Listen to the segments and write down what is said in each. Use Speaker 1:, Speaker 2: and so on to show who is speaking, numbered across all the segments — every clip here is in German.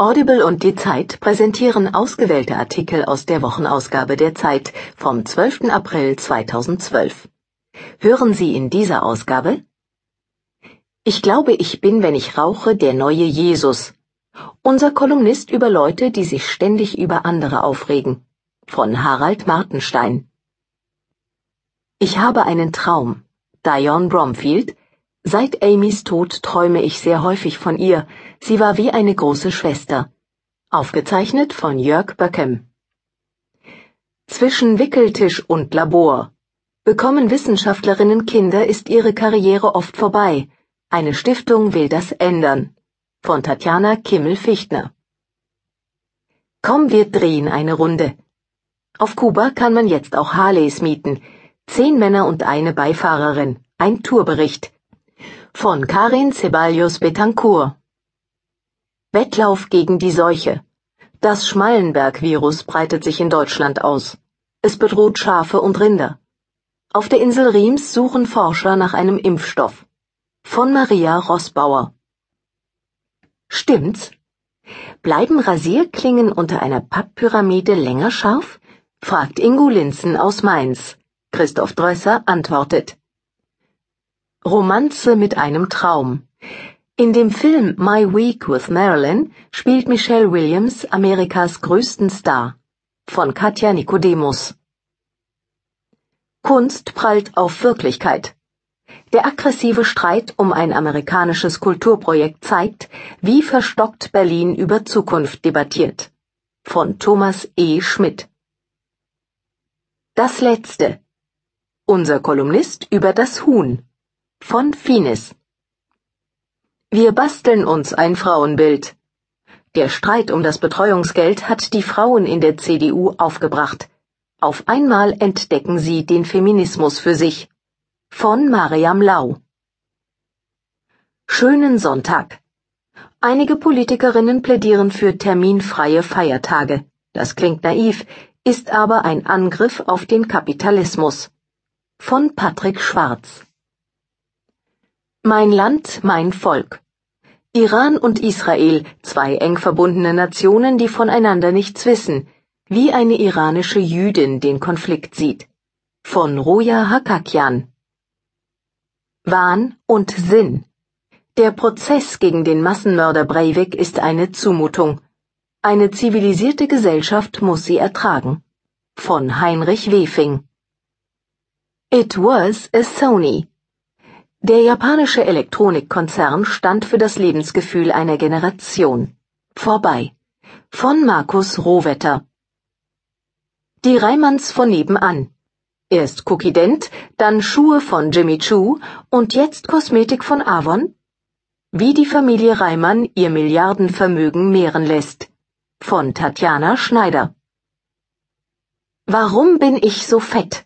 Speaker 1: Audible und die Zeit präsentieren ausgewählte Artikel aus der Wochenausgabe der Zeit vom 12. April 2012. Hören Sie in dieser Ausgabe Ich glaube, ich bin, wenn ich rauche, der neue Jesus. Unser Kolumnist über Leute, die sich ständig über andere aufregen. Von Harald Martenstein. Ich habe einen Traum. Dion Bromfield, Seit Amys Tod träume ich sehr häufig von ihr. Sie war wie eine große Schwester. Aufgezeichnet von Jörg Böckem. Zwischen Wickeltisch und Labor. Bekommen Wissenschaftlerinnen Kinder, ist ihre Karriere oft vorbei. Eine Stiftung will das ändern. Von Tatjana Kimmel-Fichtner. Komm, wir drehen eine Runde. Auf Kuba kann man jetzt auch Harleys mieten. Zehn Männer und eine Beifahrerin. Ein Tourbericht von Karin Ceballos Betancourt. Wettlauf gegen die Seuche. Das Schmallenberg-Virus breitet sich in Deutschland aus. Es bedroht Schafe und Rinder. Auf der Insel Riems suchen Forscher nach einem Impfstoff. Von Maria Rossbauer. Stimmt's? Bleiben Rasierklingen unter einer Papppyramide länger scharf? fragt Ingo Linzen aus Mainz. Christoph Drösser antwortet. Romanze mit einem Traum. In dem Film My Week with Marilyn spielt Michelle Williams Amerikas größten Star. Von Katja Nikodemus. Kunst prallt auf Wirklichkeit. Der aggressive Streit um ein amerikanisches Kulturprojekt zeigt, wie verstockt Berlin über Zukunft debattiert. Von Thomas E. Schmidt. Das letzte. Unser Kolumnist über das Huhn von Finis. Wir basteln uns ein Frauenbild. Der Streit um das Betreuungsgeld hat die Frauen in der CDU aufgebracht. Auf einmal entdecken sie den Feminismus für sich. Von Mariam Lau. Schönen Sonntag. Einige Politikerinnen plädieren für terminfreie Feiertage. Das klingt naiv, ist aber ein Angriff auf den Kapitalismus. Von Patrick Schwarz. Mein Land, mein Volk. Iran und Israel, zwei eng verbundene Nationen, die voneinander nichts wissen, wie eine iranische Jüdin den Konflikt sieht. Von Roja Hakakian. Wahn und Sinn. Der Prozess gegen den Massenmörder Breivik ist eine Zumutung. Eine zivilisierte Gesellschaft muss sie ertragen. Von Heinrich Wefing. It was a Sony. Der japanische Elektronikkonzern stand für das Lebensgefühl einer Generation. Vorbei. Von Markus Rohwetter. Die Reimanns von nebenan. Erst Cookie Dent, dann Schuhe von Jimmy Choo und jetzt Kosmetik von Avon? Wie die Familie Reimann ihr Milliardenvermögen mehren lässt. Von Tatjana Schneider. Warum bin ich so fett?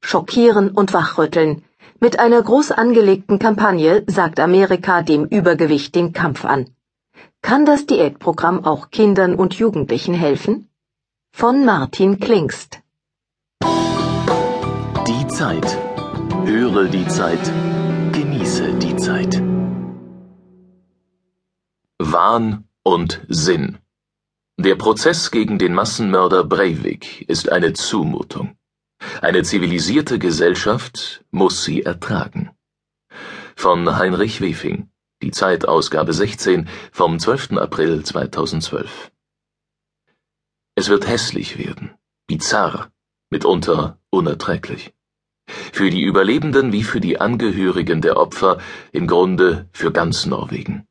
Speaker 1: Schockieren und wachrütteln mit einer groß angelegten Kampagne sagt Amerika dem Übergewicht den Kampf an. Kann das Diätprogramm auch Kindern und Jugendlichen helfen? Von Martin Klingst.
Speaker 2: Die Zeit. Höre die Zeit. Genieße die Zeit. Wahn und Sinn. Der Prozess gegen den Massenmörder Breivik ist eine Zumutung. Eine zivilisierte Gesellschaft muss sie ertragen. Von Heinrich Wefing, die Zeit Ausgabe 16 vom 12. April 2012. Es wird hässlich werden, bizarr, mitunter unerträglich. Für die Überlebenden wie für die Angehörigen der Opfer, im Grunde für ganz Norwegen.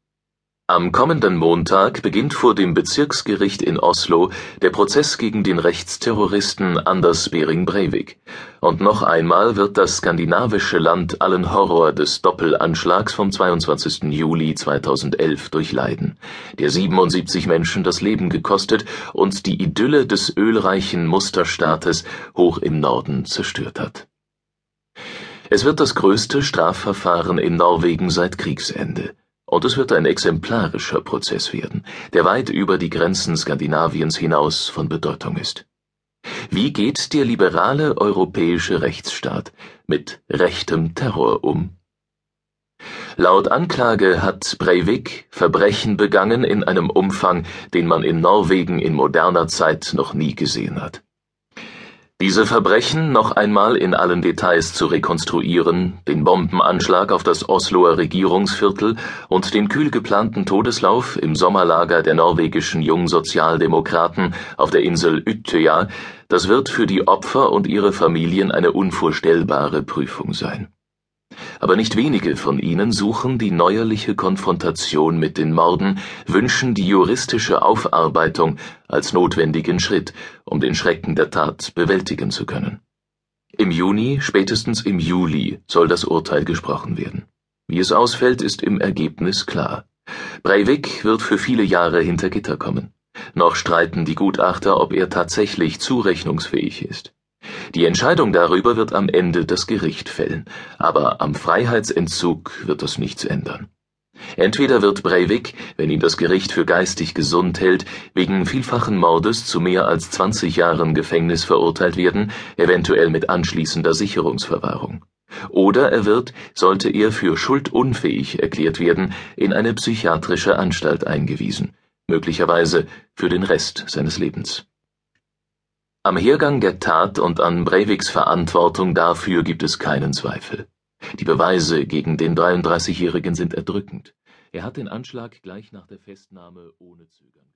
Speaker 2: Am kommenden Montag beginnt vor dem Bezirksgericht in Oslo der Prozess gegen den Rechtsterroristen Anders Behring Breivik, und noch einmal wird das skandinavische Land allen Horror des Doppelanschlags vom 22. Juli 2011 durchleiden, der 77 Menschen das Leben gekostet und die Idylle des ölreichen Musterstaates hoch im Norden zerstört hat. Es wird das größte Strafverfahren in Norwegen seit Kriegsende und es wird ein exemplarischer Prozess werden, der weit über die Grenzen Skandinaviens hinaus von Bedeutung ist. Wie geht der liberale europäische Rechtsstaat mit rechtem Terror um Laut Anklage hat Breivik Verbrechen begangen in einem Umfang, den man in Norwegen in moderner Zeit noch nie gesehen hat. Diese Verbrechen noch einmal in allen Details zu rekonstruieren, den Bombenanschlag auf das Osloer Regierungsviertel und den kühl geplanten Todeslauf im Sommerlager der norwegischen Jungsozialdemokraten auf der Insel Utøya, das wird für die Opfer und ihre Familien eine unvorstellbare Prüfung sein aber nicht wenige von ihnen suchen die neuerliche Konfrontation mit den Morden, wünschen die juristische Aufarbeitung als notwendigen Schritt, um den Schrecken der Tat bewältigen zu können. Im Juni, spätestens im Juli, soll das Urteil gesprochen werden. Wie es ausfällt, ist im Ergebnis klar. Breivik wird für viele Jahre hinter Gitter kommen. Noch streiten die Gutachter, ob er tatsächlich zurechnungsfähig ist. Die Entscheidung darüber wird am Ende das Gericht fällen, aber am Freiheitsentzug wird das nichts ändern. Entweder wird Breivik, wenn ihn das Gericht für geistig gesund hält, wegen vielfachen Mordes zu mehr als 20 Jahren Gefängnis verurteilt werden, eventuell mit anschließender Sicherungsverwahrung. Oder er wird, sollte er für schuldunfähig erklärt werden, in eine psychiatrische Anstalt eingewiesen, möglicherweise für den Rest seines Lebens. Am Hergang der Tat und an Breiviks Verantwortung dafür gibt es keinen Zweifel. Die Beweise gegen den 33-Jährigen sind erdrückend. Er hat den Anschlag gleich nach der Festnahme ohne Zögern